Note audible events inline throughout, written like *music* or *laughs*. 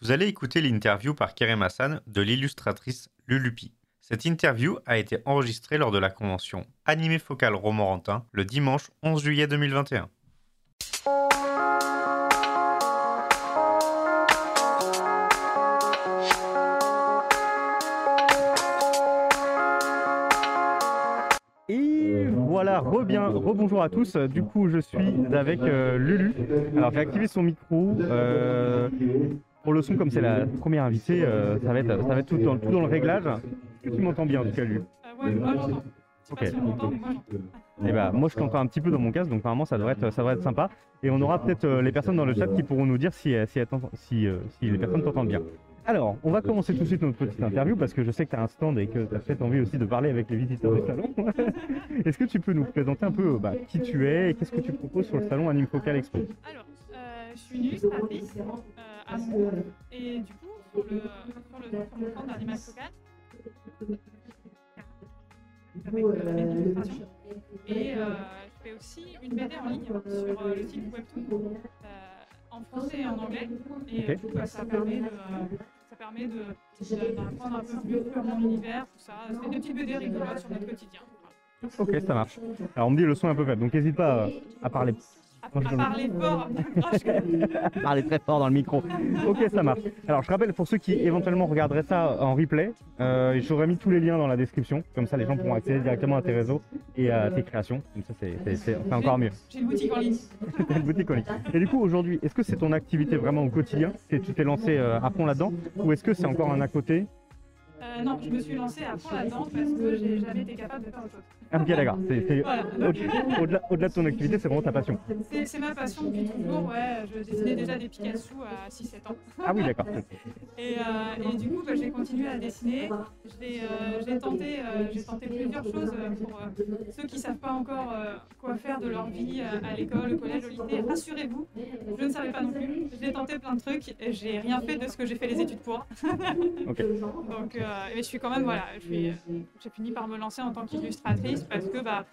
Vous allez écouter l'interview par Kerem Hassan de l'illustratrice Lulupi. Cette interview a été enregistrée lors de la convention Animé Focal Romorantin le dimanche 11 juillet 2021. Voilà, re-bien, rebonjour à tous. Du coup, je suis avec euh, Lulu. Alors, j'ai activé son micro. euh, pour le son, comme c'est la première invitée, euh, ça va être, ça va être tout, dans, tout dans le réglage. Est-ce que tu m'entends bien en tout cas, Lulu? Euh, ouais, moi j'entends. Ok. si on mais. Eh ben, moi, je t'entends un petit peu dans mon casque, donc apparemment, ça devrait être, ça devrait être sympa. Et on aura peut-être euh, les personnes dans le chat qui pourront nous dire si, si, si les personnes t'entendent bien. Alors, on va commencer tout de suite notre petite interview parce que je sais que tu as un stand et que tu as peut-être envie aussi de parler avec les visiteurs du salon. *laughs* Est-ce que tu peux nous présenter un peu euh, bah, qui tu es et qu'est-ce que tu proposes sur le salon Anime Focal Expo? Alors, euh, je suis illustratrice euh, à. Et du coup, sur le, sur le, sur le stand d'Animal Focal, euh. Et je fais aussi une BD en ligne sur le site Webtoon, en français et en anglais. Et Ok. du coup, bah, ça permet de. Ça permet de- de- d'apprendre un peu plus sur mon univers, tout ça. C'est des petites BD rigolotes sur notre quotidien. Voilà. Ok, ça marche. Alors, on me dit le son est un peu faible, donc n'hésite pas euh, à parler À, parler fort, *laughs* très fort dans le micro. Ok, ça marche. Alors, je rappelle pour ceux qui éventuellement regarderaient ça en replay, euh, j'aurais mis tous les liens dans la description. Comme ça, les gens pourront accéder directement à tes réseaux et à tes créations. Comme ça, c'est- encore mieux. j'ai une boutique en ligne. *laughs* Une boutique en ligne. Et du coup, aujourd'hui, est-ce que c'est ton activité vraiment au quotidien? C'est- Tu t'es lancé euh, à fond là-dedans? Ou est-ce que c'est encore un à côté? Euh, non, je me suis lancée à fond là-dedans parce que j'ai jamais été capable de faire autre chose. Ah, ok, d'accord. Voilà. au- Au-delà de ton activité, c'est vraiment ta passion. C'est ma passion depuis toujours, ouais. Je dessinais déjà des Pikachu à 6-7 ans. Ah oui, d'accord. *laughs* Et, euh, et du coup, bah, j'ai continué à dessiner. J'ai euh, j'ai tenté, j'ai tenté plusieurs choses pour ceux qui ne savent pas encore quoi faire de leur vie à l'école, au collège, au lycée. Rassurez-vous, je ne savais pas non plus. J'ai tenté plein de trucs et j'ai rien fait de ce que j'ai fait les études pour. *laughs* Ok. Donc, euh, mais je suis quand même, voilà, j'ai fini par me lancer en tant qu'illustratrice parce que, bah,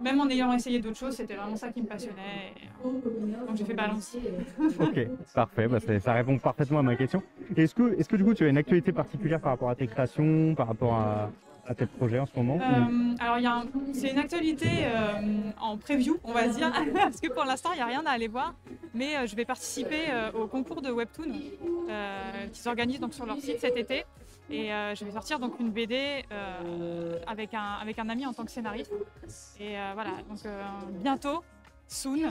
même en ayant essayé d'autres choses, c'était vraiment ça qui me passionnait. Et, euh, donc j'ai fait balance. *laughs* Ok, parfait, bah, ça répond parfaitement à ma question. Est-ce que, est-ce que du coup tu as une actualité particulière par rapport à tes créations, par rapport à, à tes projets en ce moment Euh, alors, un- c'est une actualité euh, en preview, on va dire, *laughs* parce que pour l'instant, il n'y a rien à aller voir. Mais euh, je vais participer au concours de Webtoon qui s'organise donc sur leur site cet été. Et euh, je vais sortir donc une BD euh, avec, un, avec un ami en tant que scénariste. Et euh, voilà, donc bientôt, soon.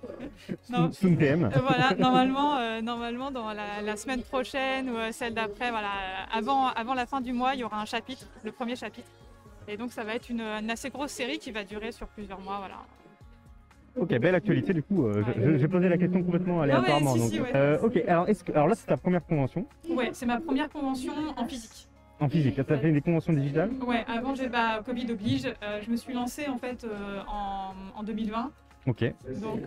*laughs* Non, Soon PM. voilà, normalement, normalement dans la, la semaine prochaine ou celle d'après, voilà, avant, avant la fin du mois, il y aura un chapitre, le premier chapitre. Et donc ça va être une, une assez grosse série qui va durer sur plusieurs mois, voilà. Ok, belle actualité du coup. euh, Ouais. J'ai posé la question complètement aléatoirement. si, donc, si, ouais. euh, ok, alors, est-ce que, alors là c'est ta première convention? Ouais, c'est ma première convention en physique. en physique. Tu as fait des conventions digitales? Ouais, avant j'ai bah, Covid oblige, euh, je me suis lancée en fait en, en 2020. Ok. Donc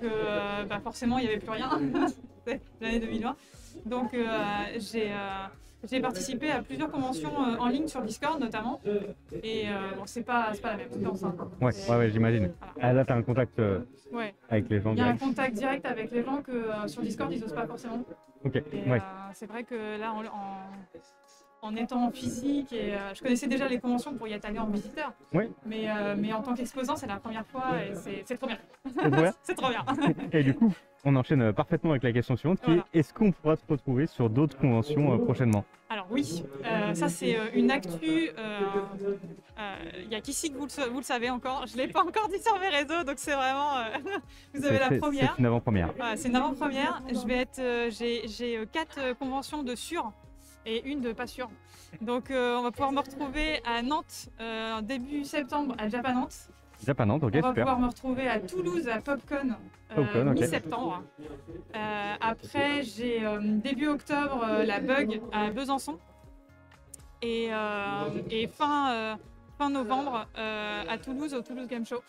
bah, forcément il n'y avait plus rien. *laughs* L'année 2020. Donc j'ai j'ai participé à plusieurs conventions euh, en ligne sur Discord notamment. Et euh, bon, c'est pas, pas la même, en simple. Ouais, ouais, ouais, j'imagine. Voilà. Ah, là tu as un contact euh, Ouais. avec les gens Il y a un contact direct avec les gens que euh, sur Discord ils n'osent pas forcément. Ok, Et ouais. euh, c'est vrai que là, en, en, en étant en physique, et euh, je connaissais déjà les conventions pour y être allé en visiteur. Ouais. Mais, euh, mais en tant qu'exposant, c'est la première fois et. C'est trop bien. *laughs* C'est trop bien. Et du coup, on enchaîne euh, parfaitement avec la question suivante qui Voilà. est est-ce qu'on pourra te retrouver sur d'autres conventions euh, prochainement? Alors oui, euh, ça c'est une actu. euh, euh, Il y a qu'ici que vous le, sa- vous le savez encore. Je ne l'ai pas encore dit sur mes réseaux, donc c'est vraiment. *laughs* vous avez la première. C'est une avant-première. Voilà, c'est une avant-première. Je vais être, j'ai, j'ai quatre conventions de sûr et une de pas sûr. Donc euh, on va pouvoir me retrouver à Nantes euh, début septembre à Japan Nantes. Japanante, ok, on va super. pouvoir me retrouver à Toulouse à Popcon euh, Popcon, mi-septembre. Euh, après j'ai euh, début octobre euh, la Bug à Besançon et, et fin, fin novembre à Toulouse au Toulouse Game Show.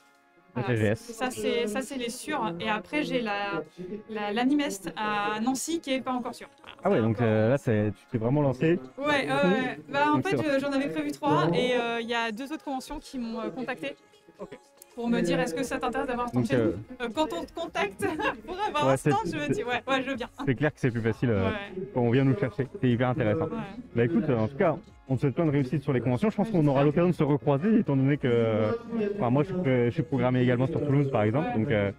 Ça, c'est ça, c'est les sûrs. Et après, j'ai la la- l'Animest à Nancy qui est pas encore sûre. Voilà. Ah ouais, donc encore- euh, là, c'est- tu t'es vraiment lancé. Ouais. Bah, en Donc, fait, j'en avais prévu trois et il y a deux autres conventions qui m'ont euh, pour me dire est-ce que ça t'intéresse d'avoir un stand chez euh, nous Euh, Quand on te contacte *laughs* pour avoir Ouais, un stand, je me dis ouais, ouais, je veux bien. c'est clair que c'est plus facile euh, Ouais, quand on vient nous chercher. C'est hyper intéressant. Bah écoute, en tout cas, on te souhaite plein de réussite sur les conventions. Je pense qu'on aura l'occasion de se recroiser, étant donné que, enfin, moi, je, suis- je suis programmé également sur Toulouse, par exemple. Donc, euh,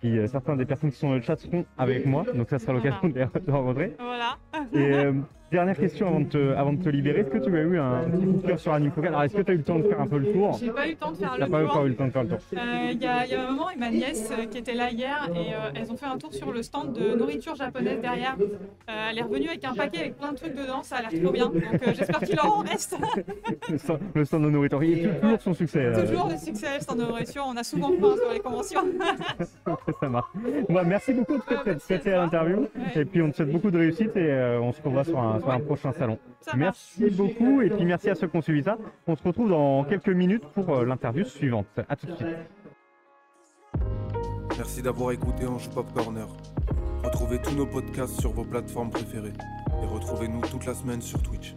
puis euh, certains des personnes qui sont dans le chat seront avec moi, donc ça sera l'occasion de les de les rencontrer. Voilà. Et dernière question avant de te, avant de te libérer, est-ce que tu as eu un petit coup de cœur sur Anime Focal Alors, est-ce que tu as eu le temps de faire un peu le tour? J'ai pas eu le temps de faire T'as le pas tour. encore eu le temps de faire le tour. Euh, Il y, a, y a un moment, et ma nièce euh, qui était là hier, et euh, elles ont fait un tour sur le stand de nourriture japonaise derrière. Euh, elle est revenue avec un paquet avec plein de trucs dedans, ça a l'air trop bien. Donc euh, j'espère qu'il en reste. *laughs* Le stand, le stand de nourriture, il est toujours son succès. Toujours le succès, le stand de nourriture, on a souvent faim sur les conventions. *laughs* ça marche. Bon, merci beaucoup de toi. l'interview. Ouais. Et puis on te souhaite beaucoup de réussite et on se revoit sur un, sur un prochain salon. Ça marche. Merci beaucoup et puis merci à ceux qui ont suivi ça. On se retrouve dans quelques minutes pour euh, l'interview suivante. À tout de suite. Merci d'avoir écouté Ange Pop Corner. Retrouvez tous nos podcasts sur vos plateformes préférées. Et retrouvez-nous toute la semaine sur Twitch.